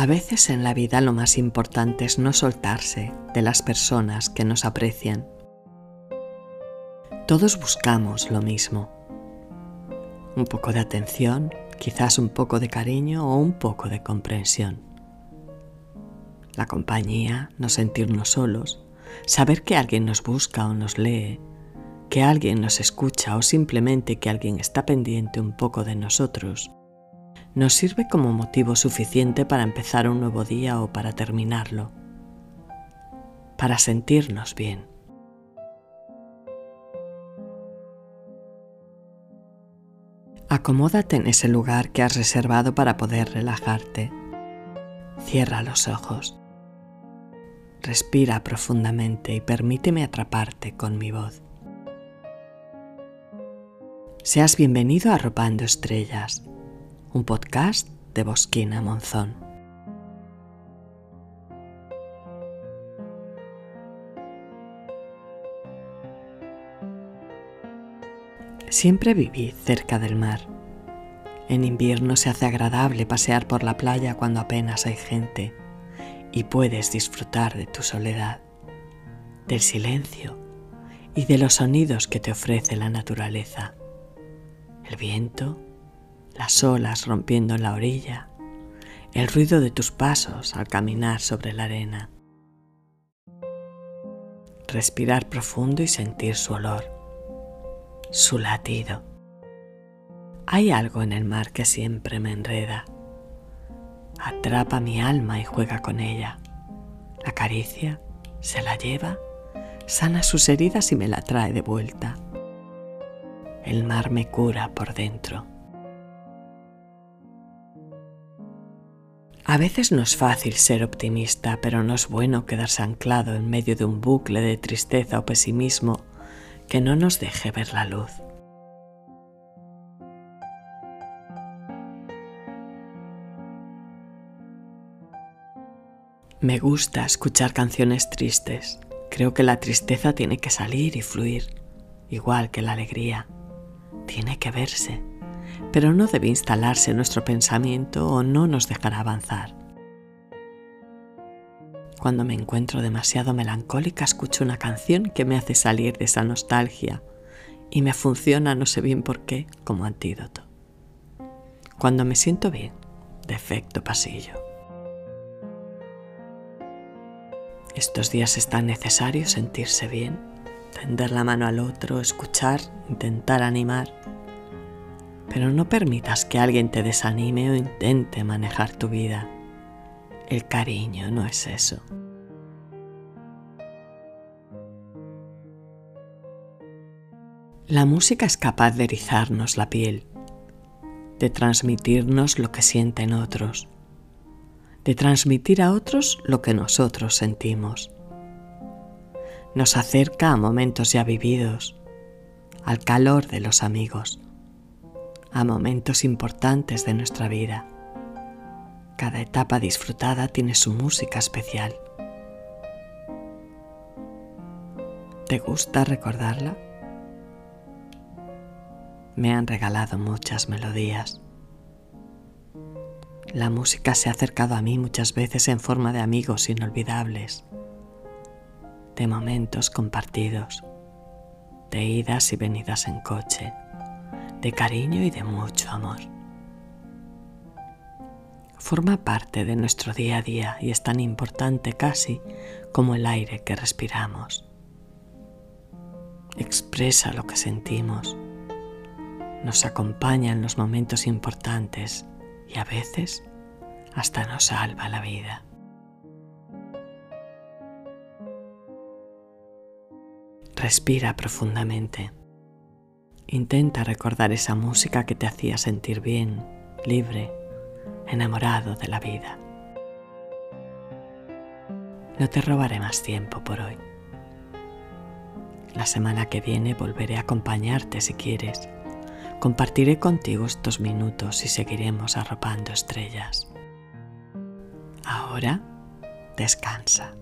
A veces en la vida lo más importante es no soltarse de las personas que nos aprecian. Todos buscamos lo mismo. Un poco de atención, quizás un poco de cariño o un poco de comprensión. La compañía, no sentirnos solos, saber que alguien nos busca o nos lee, que alguien nos escucha o simplemente que alguien está pendiente un poco de nosotros nos sirve como motivo suficiente para empezar un nuevo día o para terminarlo, para sentirnos bien. Acomódate en ese lugar que has reservado para poder relajarte. Cierra los ojos. Respira profundamente y permíteme atraparte con mi voz. Seas bienvenido a Arropando Estrellas un podcast de Bosquina Monzón. Siempre viví cerca del mar. En invierno se hace agradable pasear por la playa cuando apenas hay gente y puedes disfrutar de tu soledad, del silencio y de los sonidos que te ofrece la naturaleza, el viento, las olas rompiendo en la orilla, el ruido de tus pasos al caminar sobre la arena. Respirar profundo y sentir su olor, su latido. Hay algo en el mar que siempre me enreda. Atrapa mi alma y juega con ella. La caricia, se la lleva, sana sus heridas y me la trae de vuelta. El mar me cura por dentro. A veces no es fácil ser optimista, pero no es bueno quedarse anclado en medio de un bucle de tristeza o pesimismo que no nos deje ver la luz. Me gusta escuchar canciones tristes. Creo que la tristeza tiene que salir y fluir, igual que la alegría. Tiene que verse pero no debe instalarse en nuestro pensamiento o no nos dejará avanzar. Cuando me encuentro demasiado melancólica escucho una canción que me hace salir de esa nostalgia y me funciona no sé bien por qué como antídoto. Cuando me siento bien, de efecto pasillo. Estos días es tan necesario sentirse bien, tender la mano al otro, escuchar, intentar animar pero no permitas que alguien te desanime o intente manejar tu vida. El cariño no es eso. La música es capaz de erizarnos la piel, de transmitirnos lo que sienten otros, de transmitir a otros lo que nosotros sentimos. Nos acerca a momentos ya vividos, al calor de los amigos a momentos importantes de nuestra vida. Cada etapa disfrutada tiene su música especial. ¿Te gusta recordarla? Me han regalado muchas melodías. La música se ha acercado a mí muchas veces en forma de amigos inolvidables, de momentos compartidos, de idas y venidas en coche de cariño y de mucho amor. Forma parte de nuestro día a día y es tan importante casi como el aire que respiramos. Expresa lo que sentimos, nos acompaña en los momentos importantes y a veces hasta nos salva la vida. Respira profundamente. Intenta recordar esa música que te hacía sentir bien, libre, enamorado de la vida. No te robaré más tiempo por hoy. La semana que viene volveré a acompañarte si quieres. Compartiré contigo estos minutos y seguiremos arropando estrellas. Ahora, descansa.